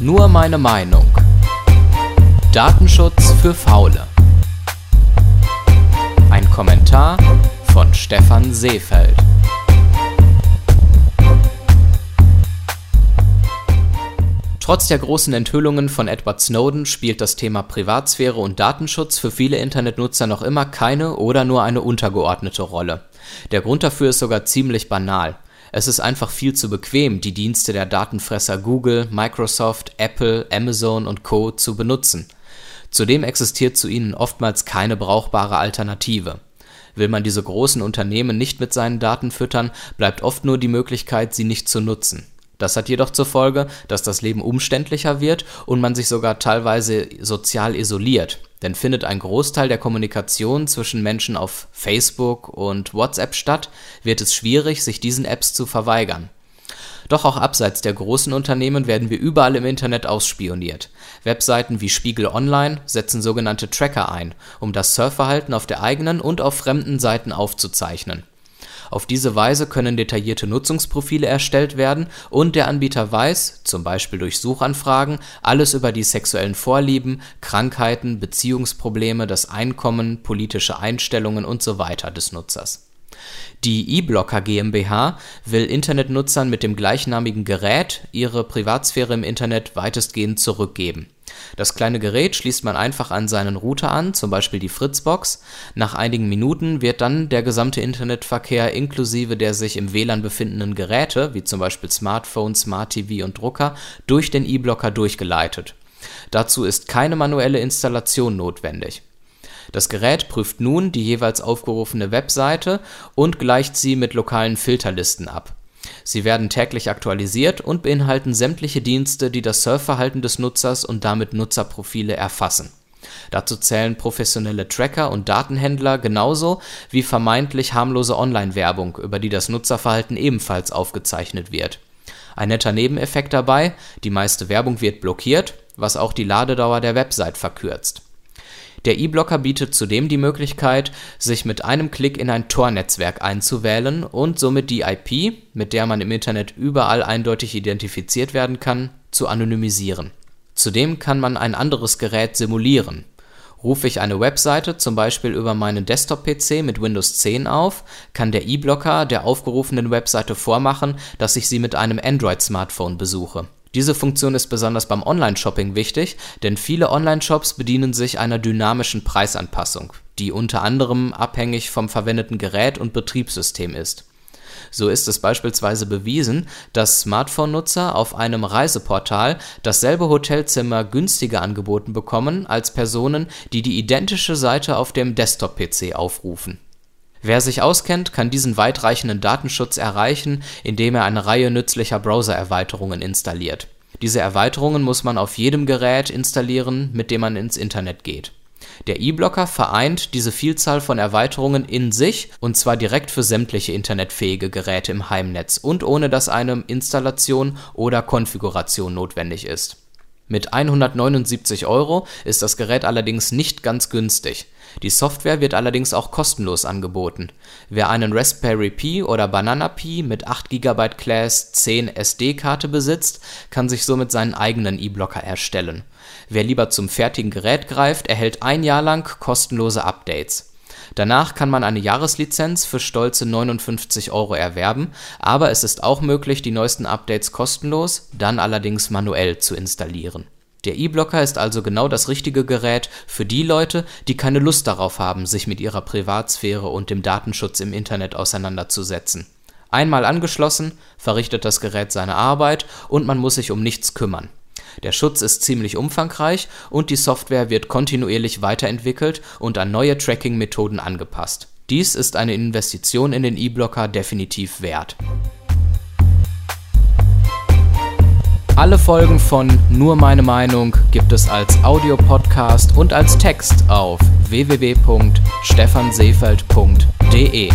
Nur meine Meinung. Datenschutz für Faule. Ein Kommentar von Stefan Seefeld. Trotz der großen Enthüllungen von Edward Snowden spielt das Thema Privatsphäre und Datenschutz für viele Internetnutzer noch immer keine oder nur eine untergeordnete Rolle. Der Grund dafür ist sogar ziemlich banal. Es ist einfach viel zu bequem, die Dienste der Datenfresser Google, Microsoft, Apple, Amazon und Co. zu benutzen. Zudem existiert zu ihnen oftmals keine brauchbare Alternative. Will man diese großen Unternehmen nicht mit seinen Daten füttern, bleibt oft nur die Möglichkeit, sie nicht zu nutzen. Das hat jedoch zur Folge, dass das Leben umständlicher wird und man sich sogar teilweise sozial isoliert. Denn findet ein Großteil der Kommunikation zwischen Menschen auf Facebook und WhatsApp statt, wird es schwierig, sich diesen Apps zu verweigern. Doch auch abseits der großen Unternehmen werden wir überall im Internet ausspioniert. Webseiten wie Spiegel Online setzen sogenannte Tracker ein, um das Surfverhalten auf der eigenen und auf fremden Seiten aufzuzeichnen. Auf diese Weise können detaillierte Nutzungsprofile erstellt werden und der Anbieter weiß, zum Beispiel durch Suchanfragen, alles über die sexuellen Vorlieben, Krankheiten, Beziehungsprobleme, das Einkommen, politische Einstellungen usw. des Nutzers. Die eBlocker GmbH will Internetnutzern mit dem gleichnamigen Gerät ihre Privatsphäre im Internet weitestgehend zurückgeben das kleine Gerät schließt man einfach an seinen Router an, zum Beispiel die Fritzbox. Nach einigen Minuten wird dann der gesamte Internetverkehr inklusive der sich im WLAN befindenden Geräte, wie zum Beispiel Smartphone, Smart TV und Drucker, durch den E-Blocker durchgeleitet. Dazu ist keine manuelle Installation notwendig. Das Gerät prüft nun die jeweils aufgerufene Webseite und gleicht sie mit lokalen Filterlisten ab Sie werden täglich aktualisiert und beinhalten sämtliche Dienste, die das Surfverhalten des Nutzers und damit Nutzerprofile erfassen. Dazu zählen professionelle Tracker und Datenhändler genauso wie vermeintlich harmlose Online-Werbung, über die das Nutzerverhalten ebenfalls aufgezeichnet wird. Ein netter Nebeneffekt dabei, die meiste Werbung wird blockiert, was auch die Ladedauer der Website verkürzt der E-Blocker bietet zudem die Möglichkeit, sich mit einem Klick in ein Tor-Netzwerk einzuwählen und somit die IP, mit der man im Internet überall eindeutig identifiziert werden kann, zu anonymisieren. Zudem kann man ein anderes Gerät simulieren. Rufe ich eine Webseite zum Beispiel über meinen Desktop-PC mit Windows 10 auf, kann der E-Blocker der aufgerufenen Webseite vormachen, dass ich sie mit einem Android-Smartphone besuche diese Funktion ist besonders beim Online-Shopping wichtig, denn viele Online-Shops bedienen sich einer dynamischen Preisanpassung, die unter anderem abhängig vom verwendeten Gerät und Betriebssystem ist. So ist es beispielsweise bewiesen, dass Smartphone-Nutzer auf einem Reiseportal dasselbe Hotelzimmer günstiger angeboten bekommen als Personen, die die identische Seite auf dem Desktop-PC aufrufen Wer sich auskennt, kann diesen weitreichenden Datenschutz erreichen, indem er eine Reihe nützlicher Browser-Erweiterungen installiert. Diese Erweiterungen muss man auf jedem Gerät installieren, mit dem man ins Internet geht. Der E-Blocker vereint diese Vielzahl von Erweiterungen in sich und zwar direkt für sämtliche internetfähige Geräte im Heimnetz und ohne dass eine Installation oder Konfiguration notwendig ist. Mit 179 Euro ist das Gerät allerdings nicht ganz günstig die Software wird allerdings auch kostenlos angeboten. Wer einen Raspberry Pi oder Banana Pi mit 8 GB Class 10 SD-Karte besitzt, kann sich somit seinen eigenen E-Blocker erstellen. Wer lieber zum fertigen Gerät greift, erhält ein Jahr lang kostenlose Updates. Danach kann man eine Jahreslizenz für stolze 59 Euro erwerben, aber es ist auch möglich, die neuesten Updates kostenlos, dann allerdings manuell zu installieren der E-Blocker ist also genau das richtige Gerät für die Leute, die keine Lust darauf haben, sich mit ihrer Privatsphäre und dem Datenschutz im Internet auseinanderzusetzen. Einmal angeschlossen, verrichtet das Gerät seine Arbeit und man muss sich um nichts kümmern. Der Schutz ist ziemlich umfangreich und die Software wird kontinuierlich weiterentwickelt und an neue Tracking-Methoden angepasst. Dies ist eine Investition in den E-Blocker definitiv wert. Alle Folgen von Nur meine Meinung gibt es als Audiopodcast und als Text auf www.stephanseefeld.de.